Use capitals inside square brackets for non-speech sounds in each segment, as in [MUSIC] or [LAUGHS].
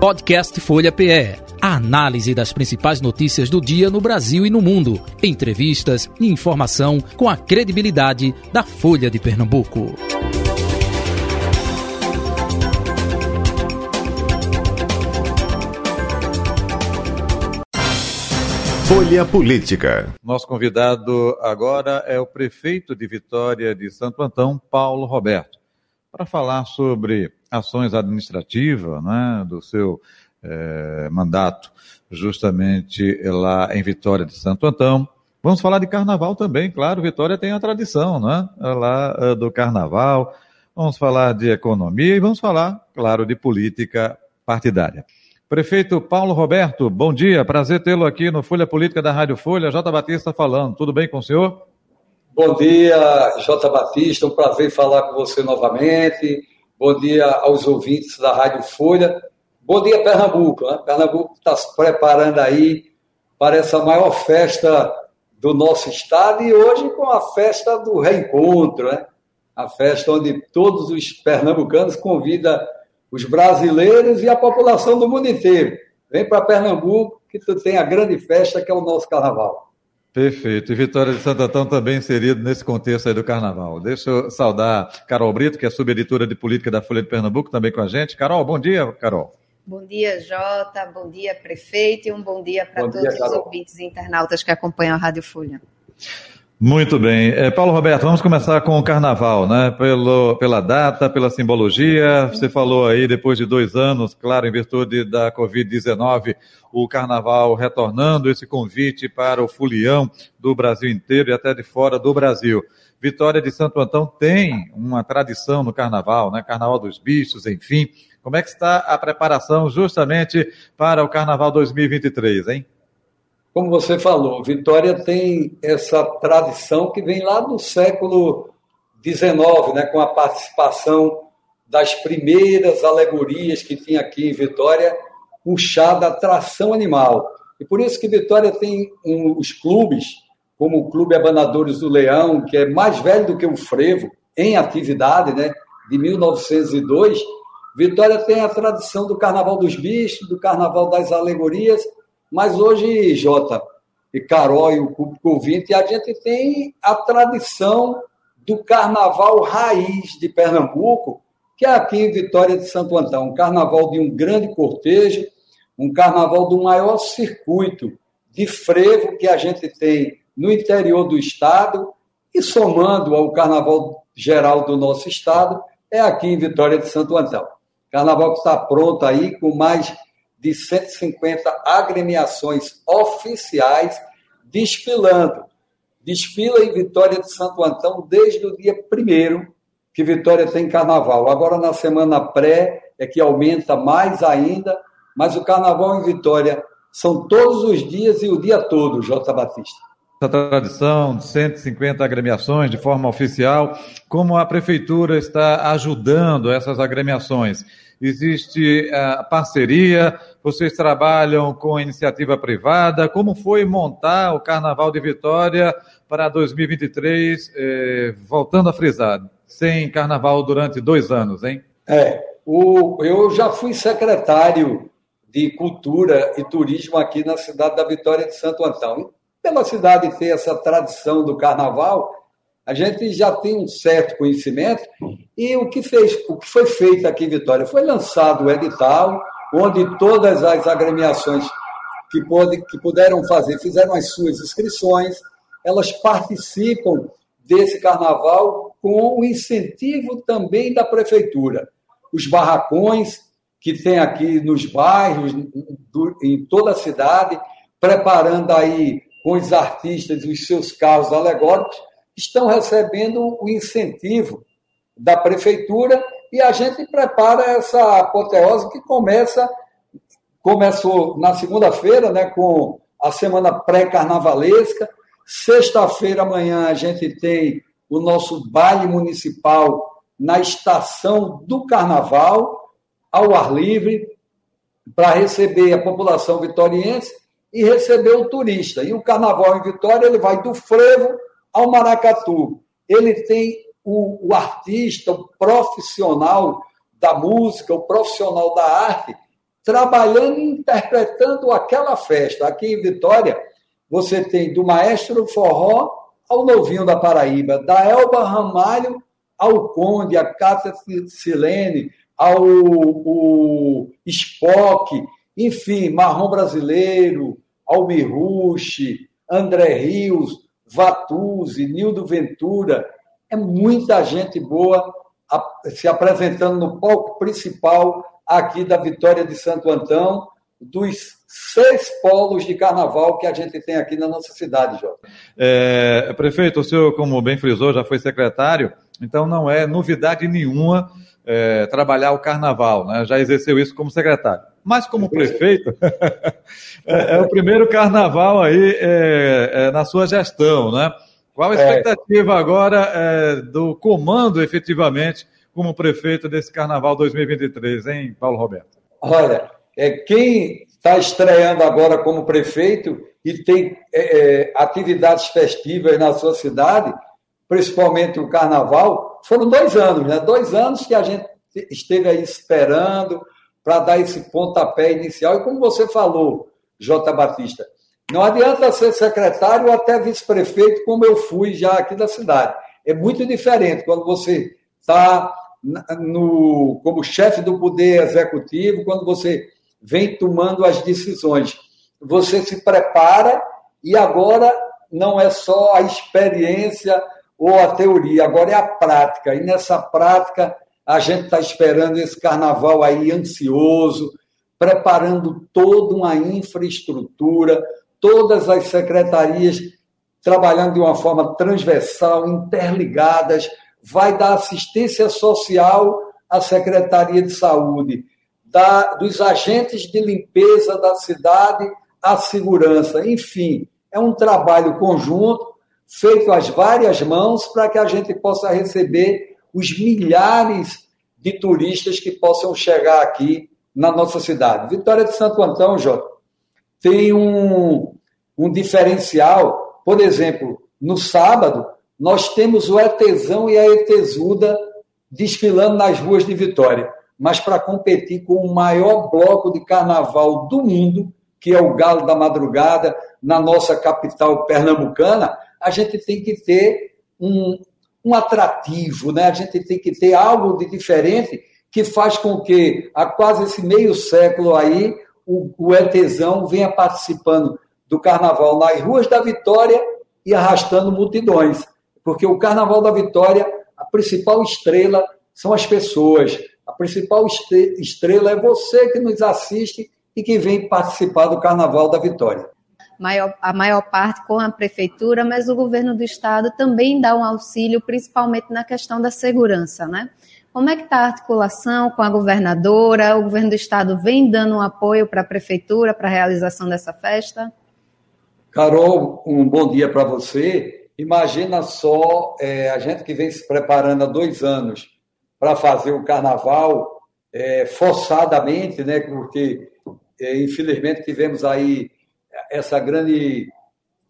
Podcast Folha PE. A análise das principais notícias do dia no Brasil e no mundo. Entrevistas e informação com a credibilidade da Folha de Pernambuco. Folha Política. Nosso convidado agora é o prefeito de Vitória de Santo Antão, Paulo Roberto, para falar sobre ações administrativas né, do seu é, mandato, justamente lá em Vitória de Santo Antão. Vamos falar de carnaval também, claro, Vitória tem a tradição né, lá eh, do carnaval. Vamos falar de economia e vamos falar, claro, de política partidária. Prefeito Paulo Roberto, bom dia, prazer tê-lo aqui no Folha Política da Rádio Folha. J. Batista falando, tudo bem com o senhor? Bom dia, J. Batista, um prazer falar com você novamente. Bom dia aos ouvintes da Rádio Folha. Bom dia, Pernambuco. Né? Pernambuco está se preparando aí para essa maior festa do nosso estado e hoje com a festa do reencontro, né? A festa onde todos os pernambucanos convidam os brasileiros e a população do mundo inteiro. Vem para Pernambuco que tu tem a grande festa que é o nosso carnaval. Perfeito. E Vitória de Santo Antão também inserido nesse contexto aí do carnaval. Deixa eu saudar Carol Brito, que é subeditora de política da Folha de Pernambuco, também com a gente. Carol, bom dia, Carol. Bom dia, Jota. Bom dia, prefeito. E um bom dia para todos dia, os ouvintes e internautas que acompanham a Rádio Folha. Muito bem. É, Paulo Roberto, vamos começar com o carnaval, né? Pelo, pela data, pela simbologia. Você falou aí, depois de dois anos, claro, em virtude da Covid-19, o carnaval retornando esse convite para o fulião do Brasil inteiro e até de fora do Brasil. Vitória de Santo Antão tem uma tradição no carnaval, né? Carnaval dos bichos, enfim. Como é que está a preparação justamente para o carnaval 2023, hein? Como você falou, Vitória tem essa tradição que vem lá do século XIX, né, com a participação das primeiras alegorias que tinha aqui em Vitória, puxada a tração animal. E por isso que Vitória tem um, os clubes, como o Clube Abanadores do Leão, que é mais velho do que o Frevo, em atividade, né, de 1902. Vitória tem a tradição do Carnaval dos Bichos, do Carnaval das Alegorias, mas hoje, Jota e Carol e o público ouvinte, a gente tem a tradição do carnaval raiz de Pernambuco, que é aqui em Vitória de Santo Antão, um carnaval de um grande cortejo, um carnaval do maior circuito de frevo que a gente tem no interior do estado e somando ao carnaval geral do nosso estado, é aqui em Vitória de Santo Antão. Carnaval que está pronto aí com mais de 150 agremiações oficiais desfilando. Desfila em Vitória de Santo Antão desde o dia 1 que Vitória tem carnaval. Agora, na semana pré, é que aumenta mais ainda, mas o carnaval em Vitória são todos os dias e o dia todo, J. Batista. Essa tradição de 150 agremiações de forma oficial, como a prefeitura está ajudando essas agremiações? Existe a parceria? Vocês trabalham com iniciativa privada? Como foi montar o Carnaval de Vitória para 2023? Eh, voltando a frisar, sem Carnaval durante dois anos, hein? É, o, eu já fui secretário de Cultura e Turismo aqui na cidade da Vitória de Santo Antão. Pela cidade ter essa tradição do Carnaval, a gente já tem um certo conhecimento. E o que fez, o que foi feito aqui em Vitória? Foi lançado o edital, onde todas as agremiações que, pode, que puderam fazer fizeram as suas inscrições, elas participam desse carnaval com o incentivo também da prefeitura. Os barracões que tem aqui nos bairros, em toda a cidade, preparando aí com os artistas os seus carros alegóricos, estão recebendo o incentivo da prefeitura e a gente prepara essa apoteose que começa começou na segunda-feira, né, com a semana pré-carnavalesca. Sexta-feira amanhã a gente tem o nosso baile municipal na estação do Carnaval, ao ar livre, para receber a população vitoriense e receber o turista. E o Carnaval em Vitória ele vai do frevo ao maracatu. Ele tem o, o artista, o profissional da música, o profissional da arte, trabalhando e interpretando aquela festa. Aqui em Vitória, você tem do maestro forró ao novinho da Paraíba, da Elba Ramalho ao Conde, a Cátia Silene, ao Spock, enfim, Marrom Brasileiro, Almir Rushi, André Rios, Vatuzzi, Nildo Ventura, é muita gente boa se apresentando no palco principal aqui da Vitória de Santo Antão, dos seis polos de carnaval que a gente tem aqui na nossa cidade, Jota. É, prefeito, o senhor, como bem frisou, já foi secretário, então não é novidade nenhuma é, trabalhar o carnaval, né? já exerceu isso como secretário. Mas como prefeito, [LAUGHS] é, é, o primeiro carnaval aí é, é, na sua gestão, né? Qual a é. expectativa agora é, do comando, efetivamente, como prefeito desse Carnaval 2023, hein, Paulo Roberto? Olha, é, quem está estreando agora como prefeito e tem é, é, atividades festivas na sua cidade, principalmente o Carnaval, foram dois anos, né? Dois anos que a gente esteve aí esperando para dar esse pontapé inicial. E como você falou, J. Batista, não adianta ser secretário ou até vice-prefeito, como eu fui já aqui da cidade. É muito diferente quando você está como chefe do poder executivo, quando você vem tomando as decisões. Você se prepara e agora não é só a experiência ou a teoria, agora é a prática. E nessa prática, a gente está esperando esse carnaval aí ansioso, preparando toda uma infraestrutura, todas as secretarias trabalhando de uma forma transversal, interligadas, vai dar assistência social à Secretaria de Saúde, da, dos agentes de limpeza da cidade à segurança. Enfim, é um trabalho conjunto, feito às várias mãos, para que a gente possa receber os milhares de turistas que possam chegar aqui na nossa cidade. Vitória de Santo Antão, Jota, tem um, um diferencial. Por exemplo, no sábado, nós temos o Etesão e a Etesuda desfilando nas ruas de Vitória, mas para competir com o maior bloco de carnaval do mundo, que é o Galo da Madrugada, na nossa capital pernambucana, a gente tem que ter um, um atrativo, né? a gente tem que ter algo de diferente que faz com que, há quase esse meio século aí, o, o Etesão venha participando do carnaval nas ruas da Vitória e arrastando multidões. Porque o carnaval da Vitória, a principal estrela são as pessoas. A principal estrela é você que nos assiste e que vem participar do carnaval da Vitória. Maior, a maior parte com a prefeitura, mas o governo do estado também dá um auxílio, principalmente na questão da segurança, né? Como é que está a articulação com a governadora? O governo do estado vem dando um apoio para a prefeitura para a realização dessa festa? Carol, um bom dia para você. Imagina só é, a gente que vem se preparando há dois anos para fazer o carnaval é, forçadamente, né? Porque é, infelizmente tivemos aí essa grande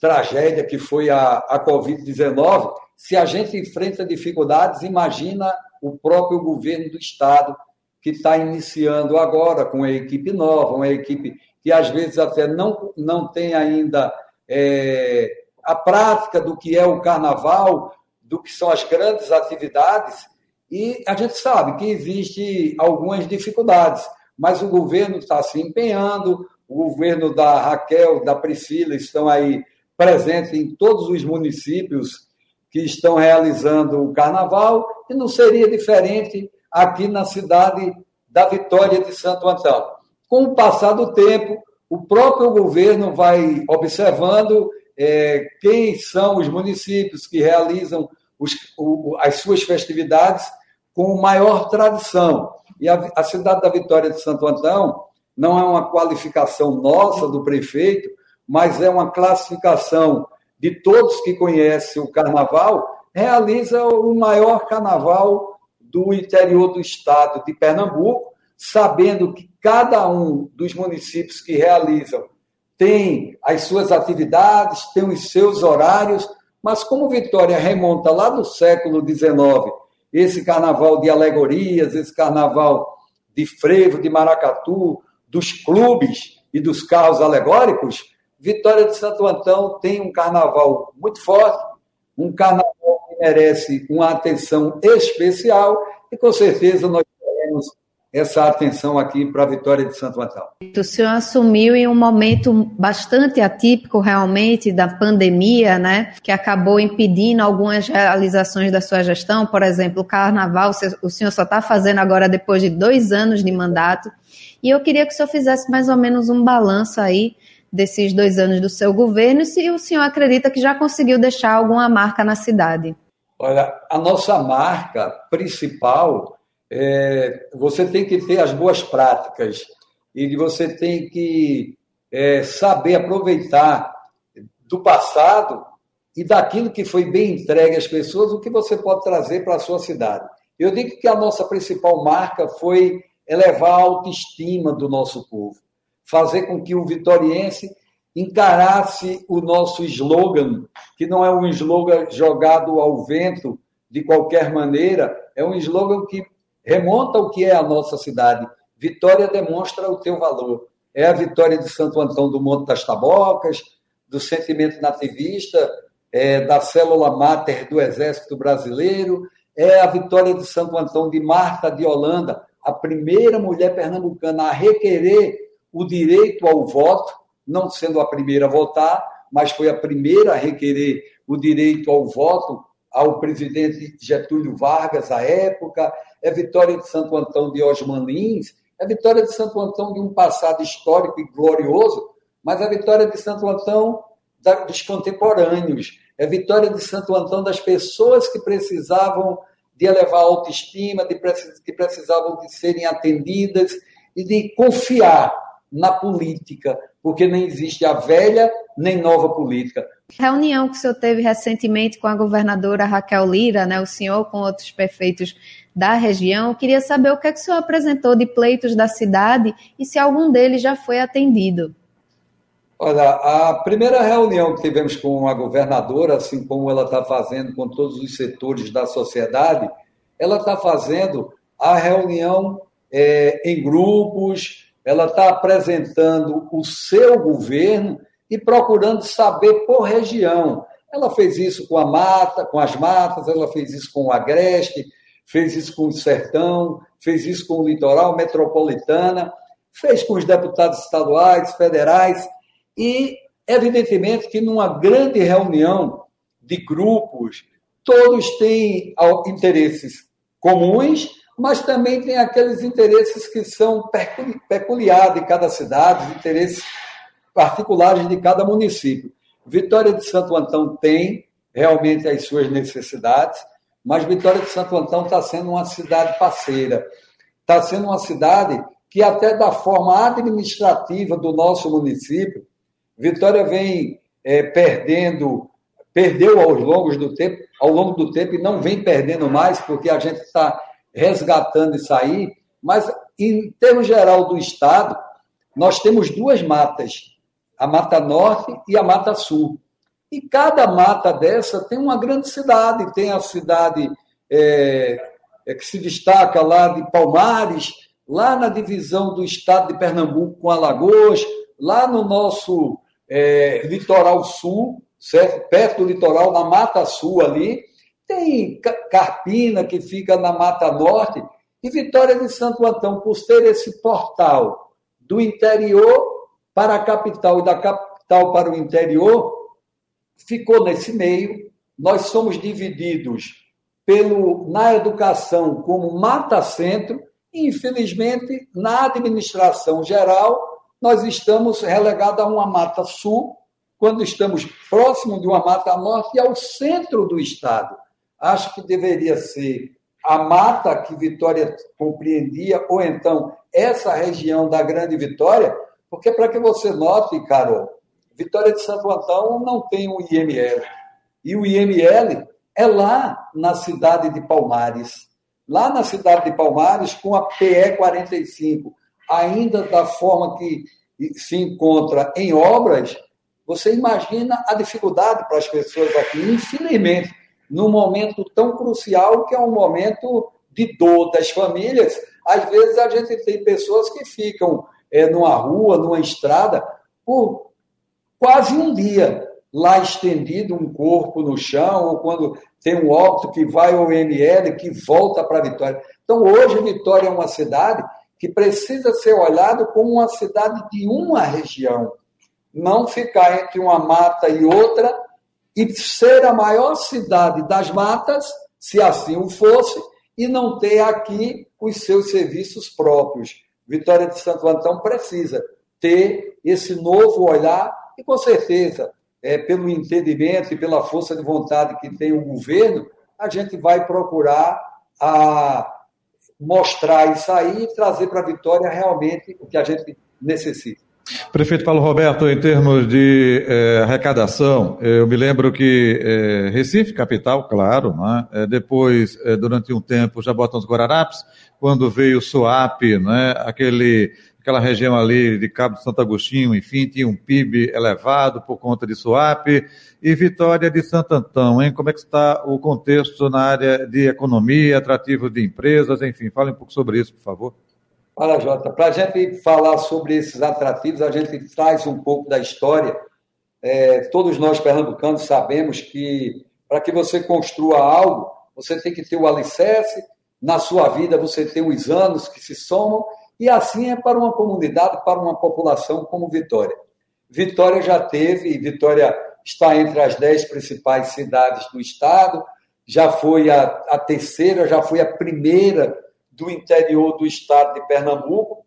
tragédia que foi a, a Covid-19. Se a gente enfrenta dificuldades, imagina o próprio governo do Estado, que está iniciando agora com a equipe nova, uma equipe que às vezes até não, não tem ainda é, a prática do que é o carnaval, do que são as grandes atividades, e a gente sabe que existe algumas dificuldades, mas o governo está se empenhando, o governo da Raquel, da Priscila estão aí presentes em todos os municípios que estão realizando o carnaval, e não seria diferente aqui na cidade da Vitória de Santo Antão. Com o passar do tempo, o próprio governo vai observando é, quem são os municípios que realizam os, o, as suas festividades com maior tradição. E a, a cidade da Vitória de Santo Antão não é uma qualificação nossa do prefeito, mas é uma classificação de todos que conhecem o carnaval, realiza o maior carnaval do interior do estado de Pernambuco, sabendo que cada um dos municípios que realizam tem as suas atividades, tem os seus horários, mas como Vitória remonta lá do século XIX, esse carnaval de alegorias, esse carnaval de frevo, de maracatu, dos clubes e dos carros alegóricos, Vitória de Santo Antão tem um carnaval muito forte, um carnaval que merece uma atenção especial e com certeza nós teremos essa atenção aqui para a Vitória de Santo Antão. O senhor assumiu em um momento bastante atípico realmente da pandemia, né, que acabou impedindo algumas realizações da sua gestão, por exemplo, o carnaval, o senhor só está fazendo agora depois de dois anos de mandato, e eu queria que o senhor fizesse mais ou menos um balanço aí desses dois anos do seu governo, se o senhor acredita que já conseguiu deixar alguma marca na cidade. Olha, a nossa marca principal é, você tem que ter as boas práticas e você tem que é, saber aproveitar do passado e daquilo que foi bem entregue às pessoas, o que você pode trazer para a sua cidade. Eu digo que a nossa principal marca foi elevar a autoestima do nosso povo, fazer com que o vitoriense encarasse o nosso slogan, que não é um slogan jogado ao vento de qualquer maneira, é um slogan que remonta o que é a nossa cidade. Vitória demonstra o teu valor. É a vitória de Santo Antão do Monte das Tabocas, do sentimento nativista, é, da célula máter do Exército Brasileiro, é a vitória de Santo Antão de Marta de Holanda, a primeira mulher pernambucana a requerer o direito ao voto, não sendo a primeira a votar, mas foi a primeira a requerer o direito ao voto ao presidente Getúlio Vargas à época, é vitória de Santo Antão de Osman Lins, é vitória de Santo Antão de um passado histórico e glorioso, mas é vitória de Santo Antão dos contemporâneos, é vitória de Santo Antão das pessoas que precisavam de elevar a autoestima, de, que precisavam de serem atendidas e de confiar na política, porque nem existe a velha nem nova política. Reunião que o senhor teve recentemente com a governadora Raquel Lira, né, o senhor com outros prefeitos da região, eu queria saber o que, é que o senhor apresentou de pleitos da cidade e se algum deles já foi atendido. Olha, a primeira reunião que tivemos com a governadora, assim como ela está fazendo com todos os setores da sociedade, ela está fazendo a reunião é, em grupos, ela está apresentando o seu governo e procurando saber por região. Ela fez isso com a mata, com as matas, ela fez isso com o agreste, fez isso com o sertão, fez isso com o litoral metropolitana, fez com os deputados estaduais, federais e evidentemente que numa grande reunião de grupos todos têm interesses comuns, mas também tem aqueles interesses que são peculiares de cada cidade, interesses particulares de cada município. Vitória de Santo Antão tem realmente as suas necessidades, mas Vitória de Santo Antão está sendo uma cidade parceira. Está sendo uma cidade que, até da forma administrativa do nosso município, Vitória vem é, perdendo, perdeu ao longo do tempo, ao longo do tempo e não vem perdendo mais, porque a gente está resgatando isso aí. Mas, em termos geral do Estado, nós temos duas matas a Mata Norte e a Mata Sul. E cada mata dessa tem uma grande cidade, tem a cidade é, é, que se destaca lá de Palmares, lá na divisão do estado de Pernambuco com Alagoas, lá no nosso é, litoral sul, certo? perto do litoral, na Mata Sul ali, tem Carpina, que fica na Mata Norte, e Vitória de Santo Antão, por ser esse portal do interior para a capital e da capital para o interior, ficou nesse meio. Nós somos divididos pelo na educação como mata-centro, e, infelizmente, na administração geral, nós estamos relegados a uma mata sul, quando estamos próximo de uma mata norte e ao centro do estado. Acho que deveria ser a mata que Vitória compreendia, ou então essa região da Grande Vitória, porque, para que você note, Carol, Vitória de Santo Antão não tem um IML. E o IML é lá na cidade de Palmares. Lá na cidade de Palmares, com a PE 45, ainda da forma que se encontra em obras, você imagina a dificuldade para as pessoas aqui. Infelizmente, num momento tão crucial que é um momento de dor das famílias, às vezes a gente tem pessoas que ficam é, numa rua, numa estrada, por quase um dia lá estendido um corpo no chão, ou quando tem um óbito que vai ao ML, que volta para Vitória. Então, hoje, Vitória é uma cidade que precisa ser olhado como uma cidade de uma região, não ficar entre uma mata e outra e ser a maior cidade das matas, se assim o fosse, e não ter aqui os seus serviços próprios. Vitória de Santo Antão precisa ter esse novo olhar e, com certeza, é, pelo entendimento e pela força de vontade que tem o governo, a gente vai procurar a mostrar isso aí e trazer para a Vitória realmente o que a gente necessita. Prefeito Paulo Roberto, em termos de eh, arrecadação, eu me lembro que eh, Recife, capital, claro, né? depois, durante um tempo, já botam os Guararapes, quando veio o Suape, né? aquele aquela região ali de Cabo de Santo Agostinho, enfim, tinha um PIB elevado por conta de Suape, e Vitória de Santo Antão, hein? Como é que está o contexto na área de economia, atrativo de empresas, enfim, fale um pouco sobre isso, por favor. Olha, Jota, para a gente falar sobre esses atrativos, a gente traz um pouco da história. É, todos nós pernambucanos sabemos que para que você construa algo, você tem que ter o alicerce, na sua vida você tem os anos que se somam e assim é para uma comunidade, para uma população como Vitória. Vitória já teve, Vitória está entre as dez principais cidades do estado, já foi a, a terceira, já foi a primeira do interior do estado de Pernambuco.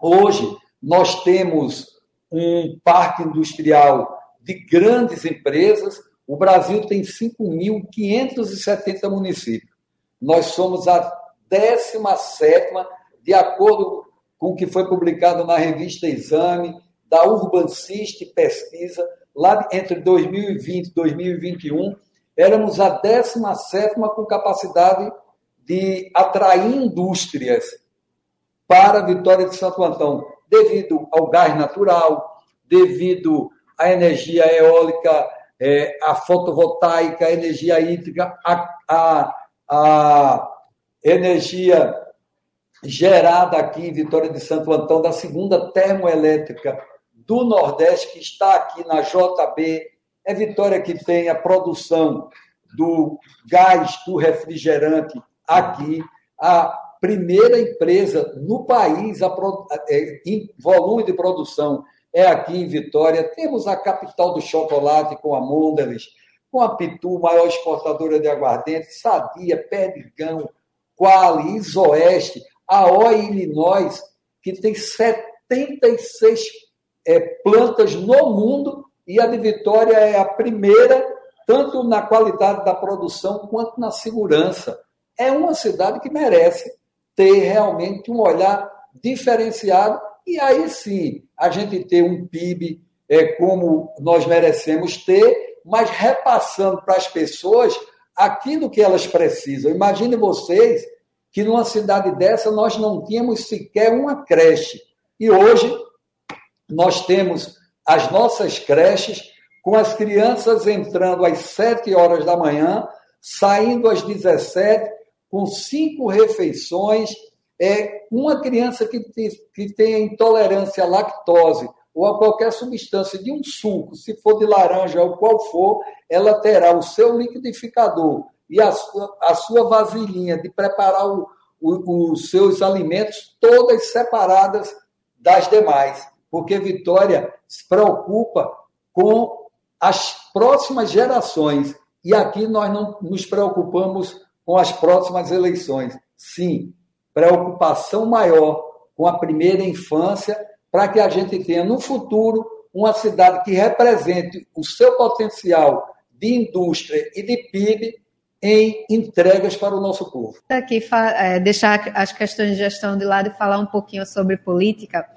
Hoje, nós temos um parque industrial de grandes empresas. O Brasil tem 5.570 municípios. Nós somos a 17 de acordo com o que foi publicado na revista Exame, da Urbancist Pesquisa, lá entre 2020 e 2021, éramos a 17 com capacidade de atrair indústrias para a Vitória de Santo Antão, devido ao gás natural, devido à energia eólica, é, à fotovoltaica, à energia hídrica, à, à, à energia gerada aqui em Vitória de Santo Antão, da segunda termoelétrica do Nordeste, que está aqui na JB. É Vitória que tem a produção do gás do refrigerante aqui, a primeira empresa no país a, é, em volume de produção é aqui em Vitória. Temos a capital do chocolate com a Mondelez, com a Pitu, maior exportadora de aguardente, Sadia, Perdigão, Quali, Isoeste a OI que tem 76 é, plantas no mundo, e a de Vitória é a primeira, tanto na qualidade da produção quanto na segurança. É uma cidade que merece ter realmente um olhar diferenciado, e aí sim a gente ter um PIB é, como nós merecemos ter, mas repassando para as pessoas aquilo que elas precisam. Imagine vocês que numa cidade dessa nós não tínhamos sequer uma creche. E hoje nós temos as nossas creches com as crianças entrando às 7 horas da manhã, saindo às 17, com cinco refeições. É uma criança que, que tenha intolerância à lactose ou a qualquer substância de um suco, se for de laranja ou qual for, ela terá o seu liquidificador e a sua, a sua vasilhinha de preparar o, o, os seus alimentos, todas separadas das demais, porque Vitória se preocupa com as próximas gerações. E aqui nós não nos preocupamos com as próximas eleições. Sim, preocupação maior com a primeira infância, para que a gente tenha no futuro uma cidade que represente o seu potencial de indústria e de PIB em entregas para o nosso povo. Aqui é, deixar as questões de gestão de lado e falar um pouquinho sobre política,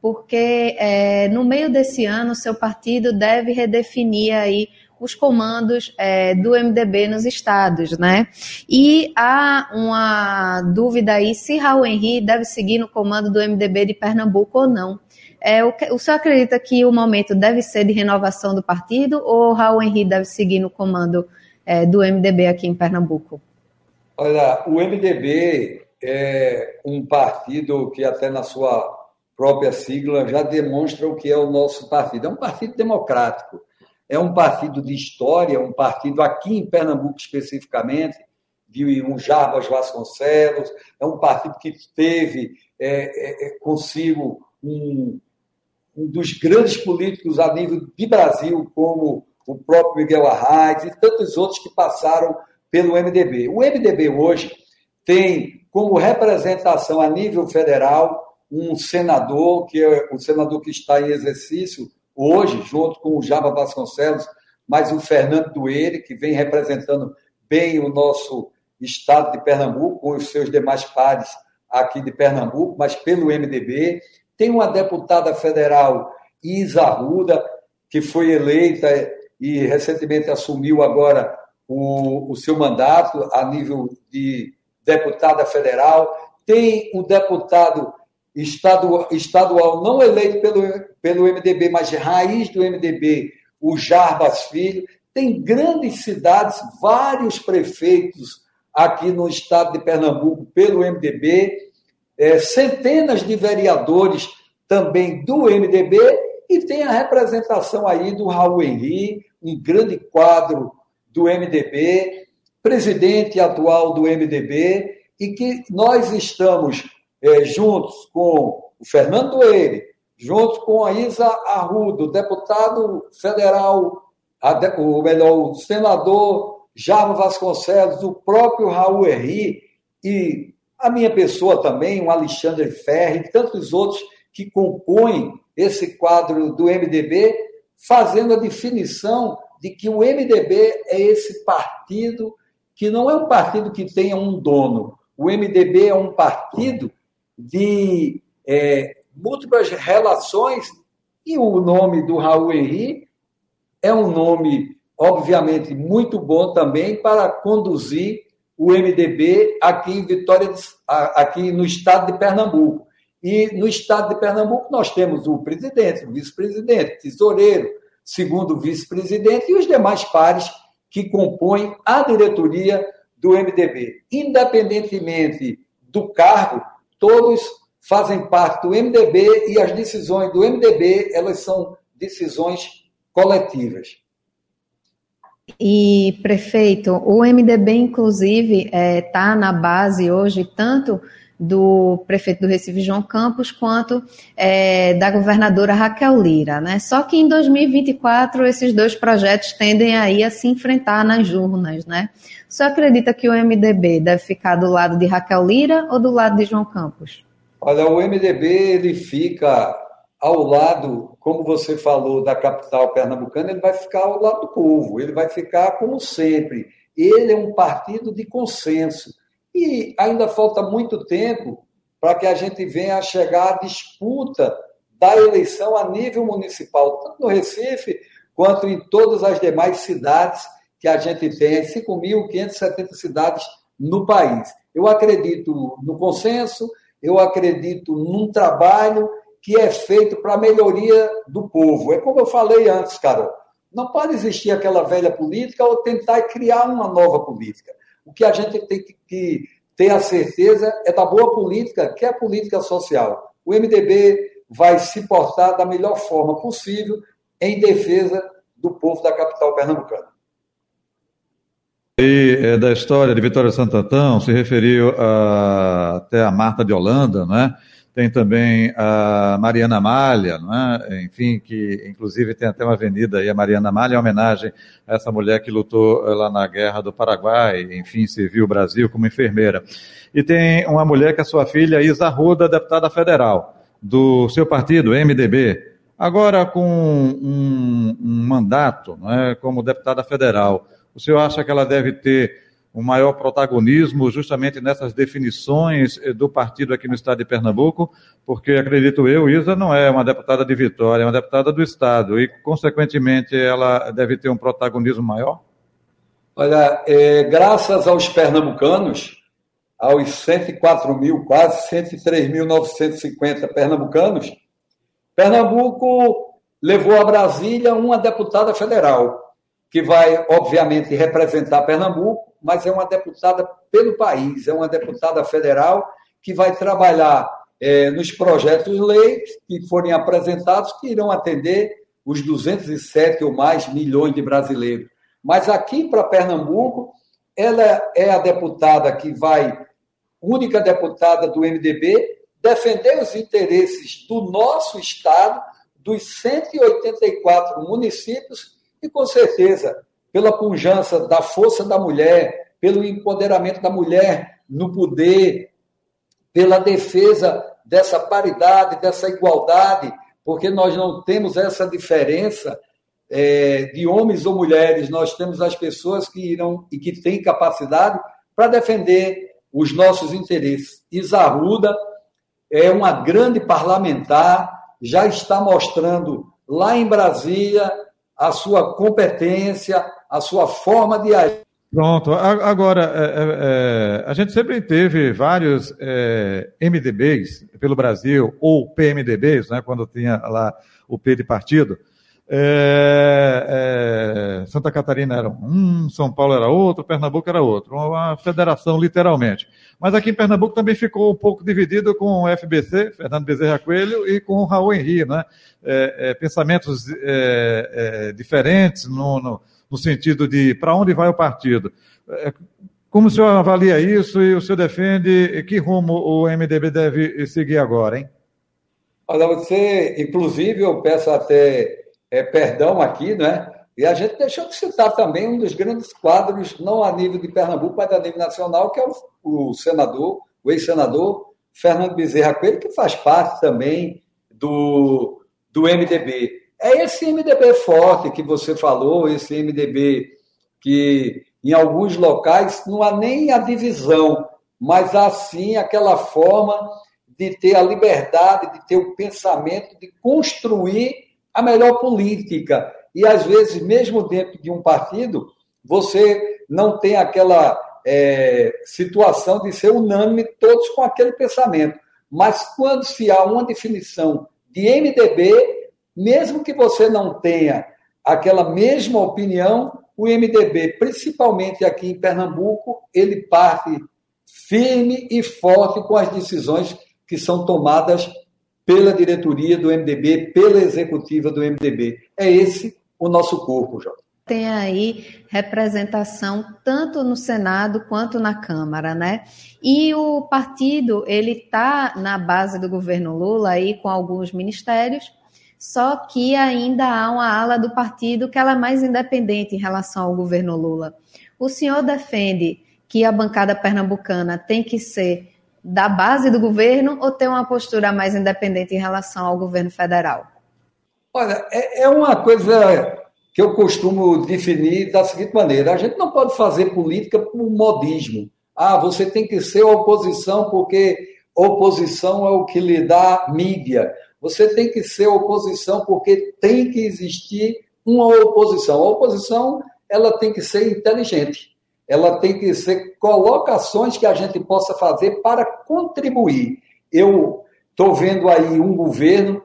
porque é, no meio desse ano seu partido deve redefinir aí os comandos é, do MDB nos estados, né? E há uma dúvida aí se Raul Henri deve seguir no comando do MDB de Pernambuco ou não. É, o, o senhor acredita que o momento deve ser de renovação do partido ou Raul Henri deve seguir no comando é, do MDB aqui em Pernambuco? Olha, o MDB é um partido que até na sua própria sigla já demonstra o que é o nosso partido. É um partido democrático, é um partido de história, um partido aqui em Pernambuco especificamente, de um Jarbas Vasconcelos, é um partido que teve é, é, consigo um, um dos grandes políticos a nível de Brasil, como o próprio Miguel Arraes e tantos outros que passaram pelo MDB. O MDB hoje tem como representação a nível federal um senador, que é o senador que está em exercício hoje, junto com o Java Vasconcelos, mas o Fernando Dueire, que vem representando bem o nosso estado de Pernambuco, com os seus demais pares aqui de Pernambuco, mas pelo MDB. Tem uma deputada federal, Isa Ruda, que foi eleita e recentemente assumiu agora o, o seu mandato a nível de deputada federal. Tem um deputado estadual, estadual não eleito pelo, pelo MDB, mas de raiz do MDB, o Jarbas Filho. Tem grandes cidades, vários prefeitos aqui no estado de Pernambuco pelo MDB é, centenas de vereadores também do MDB e tem a representação aí do Raul Henri, um grande quadro do MDB, presidente atual do MDB, e que nós estamos é, juntos com o Fernando Eire, junto com a Isa Arrudo, deputado federal, ou melhor, o senador Jarmo Vasconcelos, o próprio Raul Henri e a minha pessoa também, o Alexandre Ferri, e tantos outros que compõem esse quadro do MDB, fazendo a definição de que o MDB é esse partido que não é um partido que tenha um dono. O MDB é um partido de é, múltiplas relações e o nome do Raul Henri é um nome, obviamente, muito bom também para conduzir o MDB aqui em Vitória, aqui no estado de Pernambuco. E no estado de Pernambuco nós temos o presidente, o vice-presidente, tesoureiro, segundo vice-presidente e os demais pares que compõem a diretoria do MDB. Independentemente do cargo, todos fazem parte do MDB e as decisões do MDB, elas são decisões coletivas. E, prefeito, o MDB, inclusive, está é, tá na base hoje tanto do prefeito do Recife, João Campos, quanto é, da governadora Raquel Lira. Né? Só que em 2024 esses dois projetos tendem aí a se enfrentar nas urnas. Né? Você acredita que o MDB deve ficar do lado de Raquel Lira ou do lado de João Campos? Olha, o MDB ele fica ao lado, como você falou, da capital pernambucana, ele vai ficar ao lado do povo, ele vai ficar como sempre. Ele é um partido de consenso. E ainda falta muito tempo para que a gente venha a chegar à disputa da eleição a nível municipal, tanto no Recife quanto em todas as demais cidades que a gente tem, 5.570 cidades no país. Eu acredito no consenso, eu acredito num trabalho que é feito para a melhoria do povo. É como eu falei antes, Carol. Não pode existir aquela velha política ou tentar criar uma nova política. O que a gente tem que ter a certeza é da boa política, que é a política social. O MDB vai se portar da melhor forma possível em defesa do povo da capital pernambucana. E é, da história de Vitória Santantão, se referiu a, até a Marta de Holanda, né? Tem também a Mariana Malha, é? enfim, que inclusive tem até uma avenida aí, a Mariana Malha, em homenagem a essa mulher que lutou eh, lá na guerra do Paraguai, enfim, serviu o Brasil como enfermeira. E tem uma mulher que é sua filha, Isa Ruda, deputada federal, do seu partido, MDB, agora com um, um mandato é? como deputada federal. O senhor acha que ela deve ter um maior protagonismo justamente nessas definições eh, do partido aqui no estado de Pernambuco, porque acredito eu, Isa não é uma deputada de Vitória, é uma deputada do estado e, consequentemente, ela deve ter um protagonismo maior? Olha, é, graças aos pernambucanos, aos 104 mil, quase 103.950 pernambucanos, Pernambuco levou a Brasília uma deputada federal, que vai, obviamente, representar Pernambuco, mas é uma deputada pelo país, é uma deputada federal que vai trabalhar é, nos projetos de lei que forem apresentados, que irão atender os 207 ou mais milhões de brasileiros. Mas aqui para Pernambuco, ela é a deputada que vai, única deputada do MDB, defender os interesses do nosso Estado, dos 184 municípios e, com certeza, pela pujança da força da mulher, pelo empoderamento da mulher no poder, pela defesa dessa paridade, dessa igualdade, porque nós não temos essa diferença é, de homens ou mulheres, nós temos as pessoas que irão e que têm capacidade para defender os nossos interesses. Isarruda é uma grande parlamentar, já está mostrando lá em Brasília a sua competência, a sua forma de agir. Pronto. Agora, é, é, é, a gente sempre teve vários é, MDBs pelo Brasil, ou PMDBs, né, quando tinha lá o P de partido. É, é, Santa Catarina era um, São Paulo era outro, Pernambuco era outro, uma federação literalmente. Mas aqui em Pernambuco também ficou um pouco dividido com o FBC, Fernando Bezerra Coelho, e com o Raul Henri, né? É, é pensamentos é, é, diferentes no, no, no, sentido de para onde vai o partido. como o senhor avalia isso e o senhor defende que rumo o MDB deve seguir agora, hein? Olha, você, inclusive, eu peço até é, perdão aqui, né? E a gente deixou de citar também um dos grandes quadros, não a nível de Pernambuco, mas a nível nacional, que é o, o senador, o ex-senador Fernando Bezerra Coelho, que faz parte também do, do MDB. É esse MDB forte que você falou, esse MDB que em alguns locais não há nem a divisão, mas há sim aquela forma de ter a liberdade, de ter o pensamento, de construir a melhor política. E, às vezes, mesmo dentro de um partido, você não tem aquela é, situação de ser unânime, todos com aquele pensamento. Mas quando se há uma definição de MDB, mesmo que você não tenha aquela mesma opinião, o MDB, principalmente aqui em Pernambuco, ele parte firme e forte com as decisões que são tomadas pela diretoria do MDB, pela executiva do MDB. É esse o nosso corpo, Jota. Tem aí representação tanto no Senado quanto na Câmara, né? E o partido, ele está na base do governo Lula aí com alguns ministérios, só que ainda há uma ala do partido que ela é mais independente em relação ao governo Lula. O senhor defende que a bancada pernambucana tem que ser da base do governo ou ter uma postura mais independente em relação ao governo federal? Olha, é, é uma coisa que eu costumo definir da seguinte maneira: a gente não pode fazer política por modismo. Ah, você tem que ser oposição porque oposição é o que lhe dá mídia. Você tem que ser oposição porque tem que existir uma oposição. A oposição ela tem que ser inteligente ela tem que ser colocações que a gente possa fazer para contribuir. Eu estou vendo aí um governo,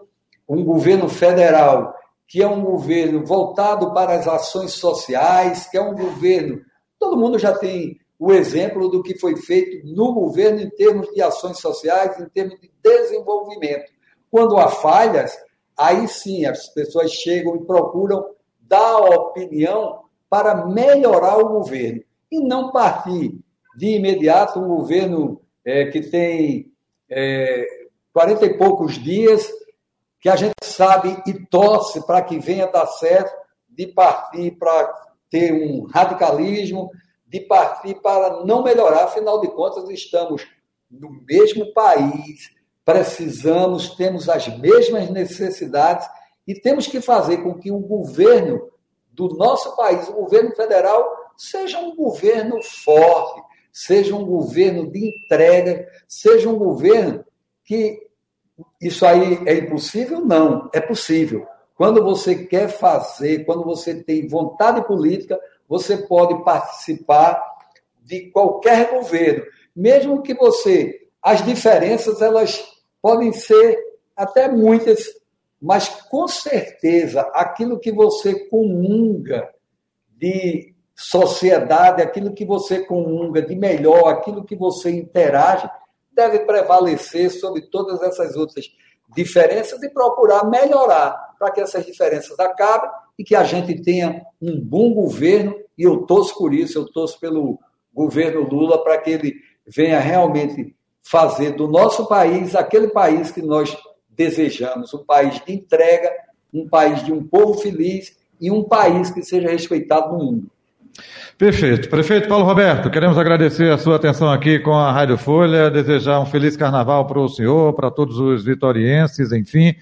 um governo federal, que é um governo voltado para as ações sociais, que é um governo. Todo mundo já tem o exemplo do que foi feito no governo em termos de ações sociais, em termos de desenvolvimento. Quando há falhas, aí sim as pessoas chegam e procuram dar opinião para melhorar o governo e não partir de imediato um governo é, que tem é, 40 e poucos dias, que a gente sabe e torce para que venha dar certo, de partir para ter um radicalismo, de partir para não melhorar, afinal de contas, estamos no mesmo país, precisamos, temos as mesmas necessidades e temos que fazer com que o governo do nosso país, o governo federal, seja um governo forte, seja um governo de entrega, seja um governo que isso aí é impossível? Não, é possível. Quando você quer fazer, quando você tem vontade política, você pode participar de qualquer governo, mesmo que você as diferenças elas podem ser até muitas, mas com certeza aquilo que você comunga de sociedade, aquilo que você comunga de melhor, aquilo que você interage, deve prevalecer sobre todas essas outras diferenças e procurar melhorar para que essas diferenças acabem e que a gente tenha um bom governo. E eu torço por isso, eu torço pelo governo Lula para que ele venha realmente fazer do nosso país aquele país que nós desejamos, um país de entrega, um país de um povo feliz e um país que seja respeitado no mundo. Perfeito. Prefeito Paulo Roberto, queremos agradecer a sua atenção aqui com a Rádio Folha, desejar um feliz carnaval para o senhor, para todos os vitorienses, enfim.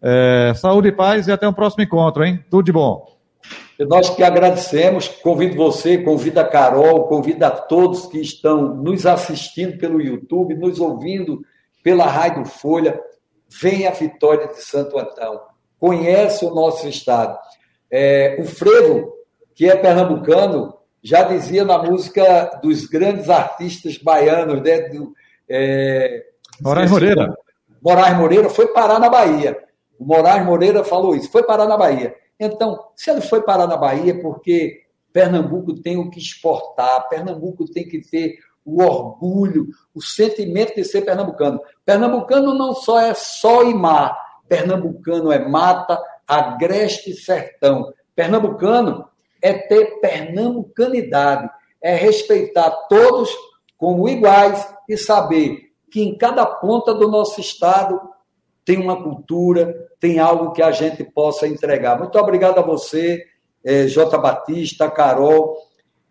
É, saúde e paz e até o próximo encontro, hein? Tudo de bom. Nós que agradecemos, convido você, convido a Carol, convido a todos que estão nos assistindo pelo YouTube, nos ouvindo pela Rádio Folha. Venha a Vitória de Santo Antão. Conhece o nosso estado. É, o frevo, que é pernambucano, já dizia na música dos grandes artistas baianos, né? Do, é, Moraes Moreira. Moraes Moreira foi parar na Bahia. O Moraes Moreira falou isso, foi parar na Bahia. Então, se ele foi parar na Bahia, porque Pernambuco tem o que exportar, Pernambuco tem que ter o orgulho, o sentimento de ser pernambucano. Pernambucano não só é sol e mar, pernambucano é mata, agreste e sertão. Pernambucano é ter pernambucanidade, é respeitar todos como iguais e saber que em cada ponta do nosso estado tem uma cultura, tem algo que a gente possa entregar. Muito obrigado a você, é, J. Batista, Carol,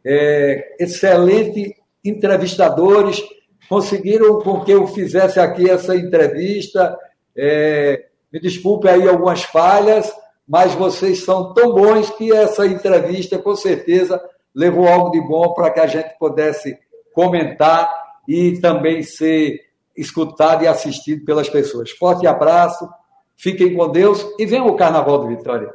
é, excelente entrevistadores, conseguiram com que eu fizesse aqui essa entrevista. É, me desculpe aí algumas falhas, mas vocês são tão bons que essa entrevista, com certeza, levou algo de bom para que a gente pudesse comentar e também ser escutado e assistido pelas pessoas. Forte abraço, fiquem com Deus e venham o Carnaval de Vitória.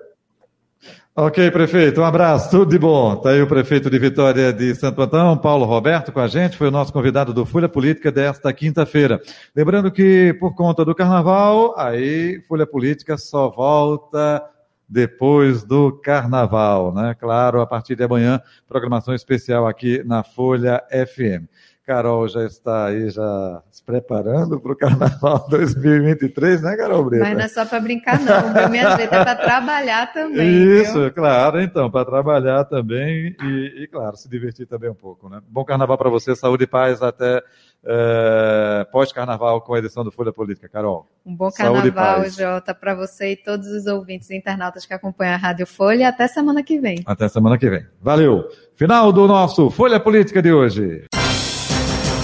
Ok, prefeito, um abraço, tudo de bom. Está aí o prefeito de Vitória de Santo Antão, Paulo Roberto, com a gente, foi o nosso convidado do Folha Política desta quinta-feira. Lembrando que, por conta do carnaval, aí Folha Política só volta depois do carnaval, né? Claro, a partir de amanhã, programação especial aqui na Folha FM. Carol já está aí já se preparando para o Carnaval [LAUGHS] 2023, né, Carol Brita? Mas não é só para brincar, não. Minha gente é para trabalhar também. Isso, viu? claro, então, para trabalhar também e, e, claro, se divertir também um pouco, né? Bom Carnaval para você, saúde e paz até é, pós-Carnaval com a edição do Folha Política. Carol. Um bom Carnaval, Jota, para você e todos os ouvintes e internautas que acompanham a Rádio Folha. Até semana que vem. Até semana que vem. Valeu. Final do nosso Folha Política de hoje.